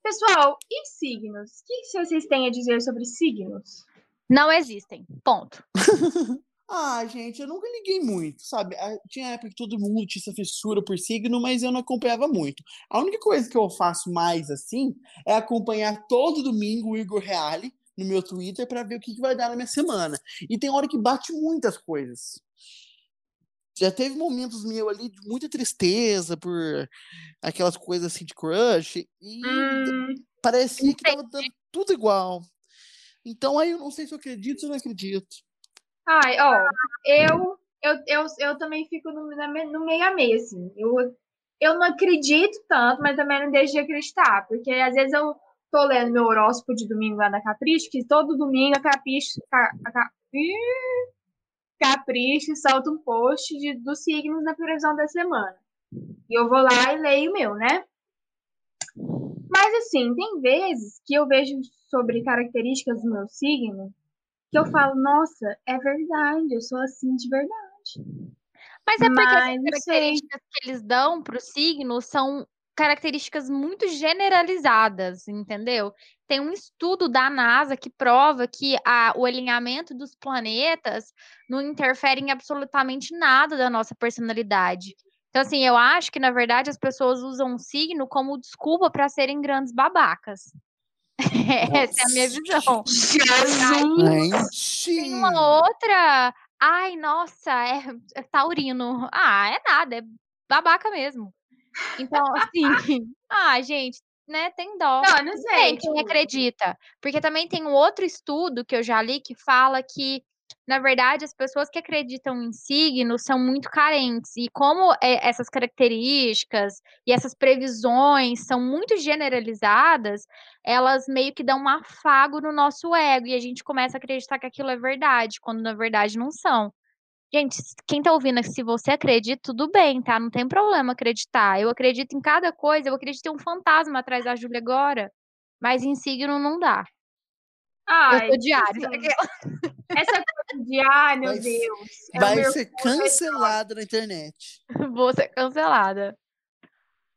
Pessoal, e signos? O que vocês têm a dizer sobre signos? Não existem. Ponto. Ah, gente, eu nunca liguei muito, sabe? Ah, Tinha época que todo mundo tinha essa fissura por signo, mas eu não acompanhava muito. A única coisa que eu faço mais assim é acompanhar todo domingo o Igor Reale no meu Twitter para ver o que, que vai dar na minha semana. E tem hora que bate muitas coisas. Já teve momentos meus ali de muita tristeza por aquelas coisas assim de crush, e Hum, parecia que tava dando tudo igual. Então aí eu não sei se eu acredito ou não acredito. Ai, ó, eu, eu, eu, eu também fico no, no meio a meio, assim. Eu, eu não acredito tanto, mas também não deixo de acreditar, porque às vezes eu tô lendo meu horóscopo de domingo lá na Capricho, que todo domingo a Capricho, ca, a, Ih, Capricho solta um post de, dos signos na previsão da semana. E eu vou lá e leio o meu, né? Mas assim, tem vezes que eu vejo sobre características do meu signo que eu falo, nossa, é verdade, eu sou assim de verdade. Mas é porque Mas sei. características que eles dão pro signo são características muito generalizadas, entendeu? Tem um estudo da NASA que prova que a- o alinhamento dos planetas não interfere em absolutamente nada da nossa personalidade. Então, assim, eu acho que, na verdade, as pessoas usam o signo como desculpa para serem grandes babacas. Essa é a minha visão. Jesus! Tem uma outra. Ai, nossa, é, é taurino. Ah, é nada, é babaca mesmo. Então, assim, ah, gente, né, tem dó. Não, não sei. Tem quem tipo, acredita. Porque também tem um outro estudo que eu já li que fala que, na verdade, as pessoas que acreditam em signos são muito carentes. E como é, essas características e essas previsões são muito generalizadas, elas meio que dão um afago no nosso ego. E a gente começa a acreditar que aquilo é verdade, quando na verdade não são. Gente, quem tá ouvindo se você acredita, tudo bem, tá? Não tem problema acreditar. Eu acredito em cada coisa, eu acredito em um fantasma atrás da Júlia agora. Mas em signo não dá. Ai, eu tipo Ares. assim, Essa coisa de, ai, meu Vai Deus. é Vai meu- ser cancelado na internet. Vou ser cancelada.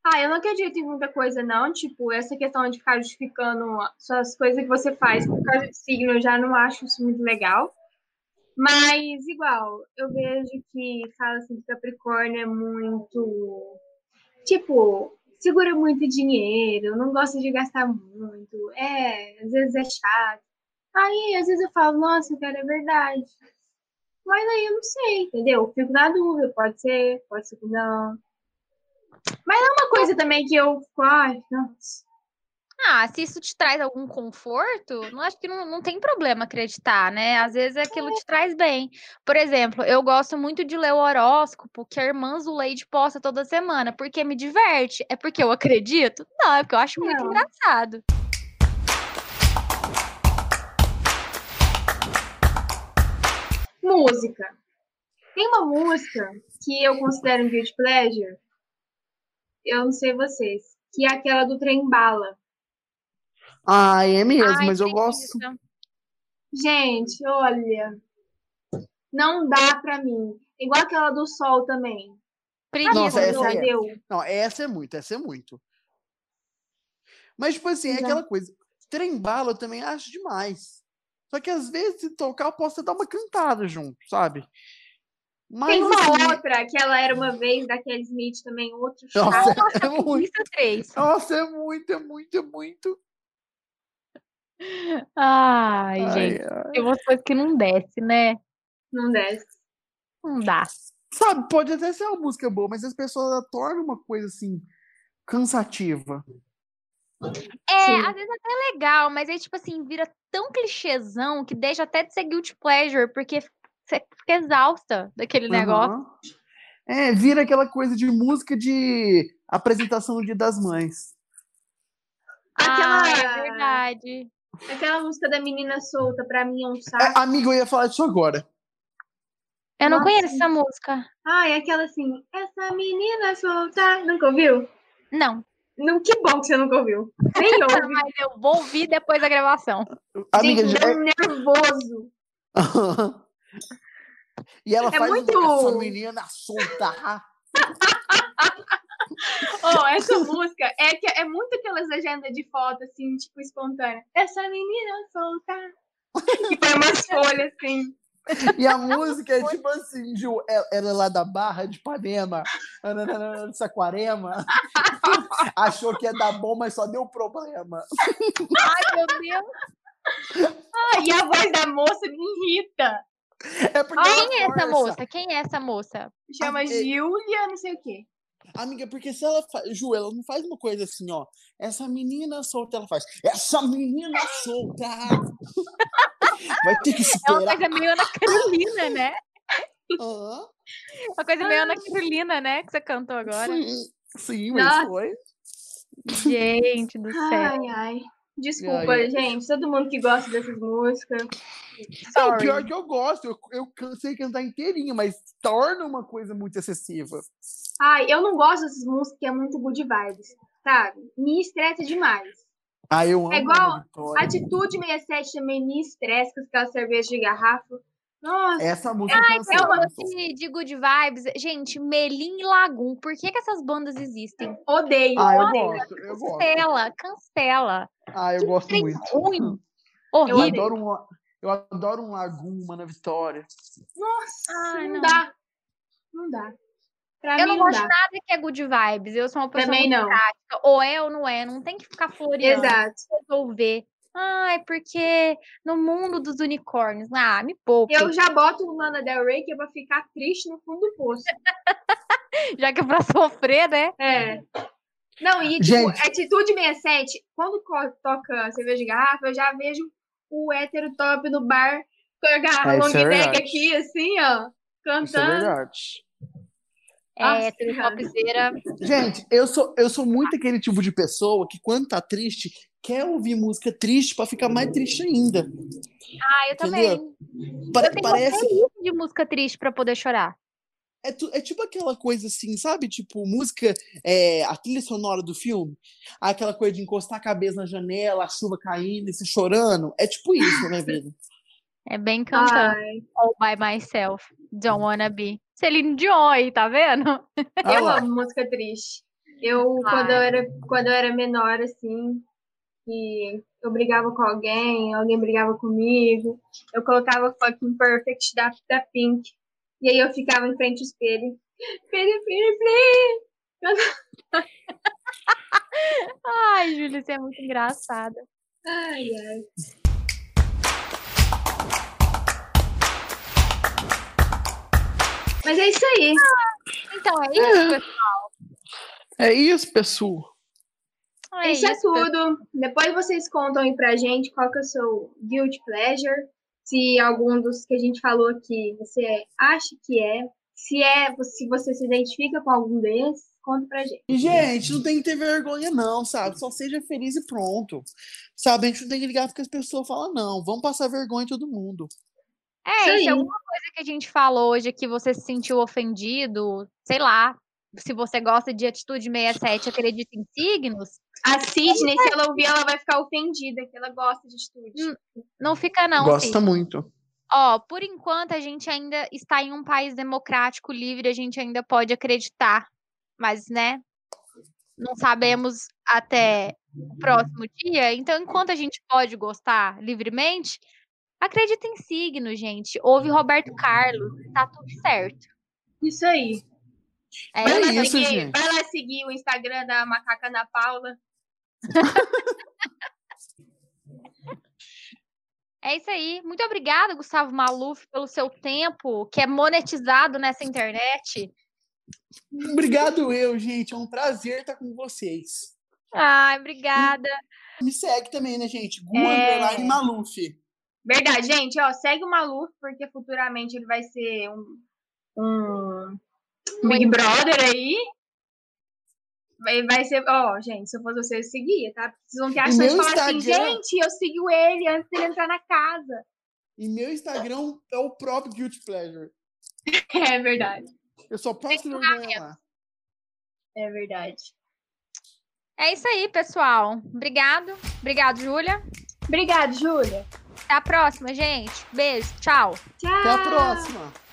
Ah, eu não acredito em muita coisa, não. Tipo, essa questão de ficar justificando suas coisas que você faz por causa de signo, eu já não acho isso muito legal. Mas, igual, eu vejo que fala assim que Capricórnio é muito. Tipo, segura muito dinheiro, não gosta de gastar muito. É, às vezes é chato. Aí, às vezes eu falo, nossa, cara, é verdade. Mas aí eu não sei, entendeu? Eu Fico na dúvida, pode ser, pode ser que não. Mas é uma coisa também que eu fico, ai, nossa. Ah, se isso te traz algum conforto, não acho que não, não tem problema acreditar, né? Às vezes aquilo te traz bem. Por exemplo, eu gosto muito de ler o horóscopo que a irmã Zuleide posta toda semana, porque me diverte. É porque eu acredito? Não, é porque eu acho muito Não. engraçado. Música. Tem uma música que eu considero um guilty pleasure. Eu não sei vocês. Que é aquela do trem bala. Ah, é mesmo, Ai, mas eu gosto. Gente, olha. Não dá pra mim. Igual aquela do sol também. Preguiça. Nossa, essa aí é. deu? Não, essa é muito, essa é muito. Mas, tipo assim, é aquela coisa. Trem bala eu também acho demais. Só que às vezes, se tocar, eu posso dar uma cantada junto, sabe? Mas, Tem uma assim, outra, que ela era uma vez daquele Smith também, outro Nossa, chato. é muito. 3. Nossa, é muito, é muito, é muito. Ai, Ai, gente. ai. Tem umas coisas que não desce, né? Não desce. Não dá. Sabe, pode até ser uma música boa, mas as pessoas tornam uma coisa assim, cansativa. É, Sim. às vezes até é legal, mas aí, tipo assim, vira tão clichêzão que deixa até de ser guilty pleasure, porque você fica exausta daquele negócio. Aham. É, vira aquela coisa de música de apresentação Dia das Mães. Aquela, Ah, é verdade. aquela música da menina solta, pra mim é um É, saco. amigo, eu ia falar disso agora. Eu não Nossa. conheço essa música. Ah, é aquela assim, essa menina solta. Nunca ouviu? Não. Não, que bom que você nunca ouviu. Nem ouve. Mas eu vou ouvir depois da gravação. Amiga, Gente, já- dá um nervoso. e ela É faz muito- essa menina solta. Oh, essa música é, que, é muito aquelas legendas de foto, assim, tipo, espontânea. Essa menina solta. E põe umas folhas, assim. E a música é tipo assim, Ju, ela, ela é lá da Barra de Ipanema, de Saquarema, achou que ia dar bom, mas só deu problema. Ai, meu Deus. Ah, e a voz da moça me irrita. É Quem é essa moça? Quem é essa moça? Chama é- Júlia, não sei o quê. Amiga, porque se ela faz. Ju, ela não faz uma coisa assim, ó. Essa menina solta, ela faz. Essa menina solta! Vai ter que É uma coisa meio Ana Carolina, né? Uma coisa meio Ana Carolina, né? Que você cantou agora. Sim, sim, mas Nossa. foi. Gente do céu. Ai, ai. Desculpa, Ai, gente. Todo mundo que gosta dessas músicas. Não, Sorry. pior que eu gosto, eu, eu sei cantar inteirinha, mas torna uma coisa muito excessiva. Ai, eu não gosto dessas músicas que é muito good vibes, sabe? Me estressa demais. Ah, eu amo É igual. Atitude 67 também me estressa com aquela cerveja de garrafa. Nossa, Essa música É cancela. uma de, de good vibes. Gente, Melim e Lagum. Por que, que essas bandas existem? odeio. Ah, eu odeio. gosto, eu gosto. Cancela, cancela. Ah, eu Que gosto trem muito. ruim. Eu Horrível. adoro um, eu adoro um Laguma na Vitória. Nossa, Ai, não, não. dá. Não dá. Pra Eu mim não gosto de nada que é good vibes. Eu sou uma pessoa Também muito não. prática. Ou é ou não é. Não tem que ficar floreando. Exato. resolver. Ai, porque no mundo dos unicórnios. Ah, me poupe. Eu já boto o Lana Del Rey que é pra ficar triste no fundo do poço. Já que é pra sofrer, né? É. Não, e tipo. Atitude 67, quando toca cerveja de garrafa, eu já vejo o hétero top no bar com a garrafa É, long é neck aqui, assim, ó, Isso é cantando. verdade. É, topzera. Gente, eu sou, eu sou muito aquele tipo de pessoa que, quando tá triste, quer ouvir música triste pra ficar mais triste ainda. Ah, eu também. Entendeu? Pare- Eu tenho parece. playlist de música triste pra poder chorar. É, tu- é tipo aquela coisa assim, sabe? Tipo, música, é, a trilha sonora do filme. Aquela coisa de encostar a cabeça na janela, a chuva caindo e se chorando. É tipo isso na minha vida. É bem cantando. All by myself. Don't wanna be. Celine Dion aí, tá vendo? Ah eu lá. amo música triste. Eu, Ai. quando eu era, quando eu era menor, assim, e eu brigava com alguém, alguém brigava comigo, eu colocava fucking perfect da, da Pink. E aí eu ficava em frente ao espelho. Pretty, pretty. Ai, Júlia, você é muito engraçada. Ai, ai. Mas é isso aí. Então, é isso, pessoal. É isso, pessoal. É isso, é isso, pessoal. tudo. Depois vocês contam aí pra gente qual que é o seu guilty pleasure. Se algum dos que a gente falou aqui você acha que é. Se é, se você se identifica com algum desses, conta pra gente. Gente, não tem que ter vergonha, não, sabe? Só seja feliz e pronto. Sabe? A gente não tem que ligar porque as pessoas falam, não. Vamos passar vergonha em todo mundo. É, Isso e se alguma coisa que a gente falou hoje que você se sentiu ofendido, sei lá, se você gosta de atitude 67 acredita em signos, A Sidney, se ela ouvir, ela vai ficar ofendida, que ela gosta de atitude. não fica não, Gosta Cid. muito. Ó, por enquanto a gente ainda está em um país democrático, livre, a gente ainda pode acreditar, mas, né, não sabemos até o próximo dia. Então, enquanto a gente pode gostar livremente, acredita em signos, gente. Ouve Roberto Carlos, tá tudo certo. Isso aí. É, É Vai lá, isso, seguir, gente. vai lá seguir o Instagram da Macaca Ana Paula. É isso aí. Muito obrigada, Gustavo Maluf, pelo seu tempo, que é monetizado nessa internet. Obrigado eu, gente. É um prazer estar com vocês. Ai, obrigada. Me segue também, né, gente? Gu É. Underline Maluf. Verdade, gente, ó, segue o Maluf, porque futuramente ele vai ser um, um Big Brother aí. Vai, vai ser, ó, gente, se eu fosse você, eu seguia, tá? Vocês vão ter a chance de falar assim, Instagram- gente, eu sigo ele antes dele entrar na casa. E meu Instagram é o próprio Guilty Pleasure. É verdade, Eu só posto vergonha lá. é verdade. É isso aí, pessoal. Obrigado. Obrigado, Júlia. Obrigada, Júlia. Até a próxima, gente. Beijo. Tchau. Tchau. Até a próxima.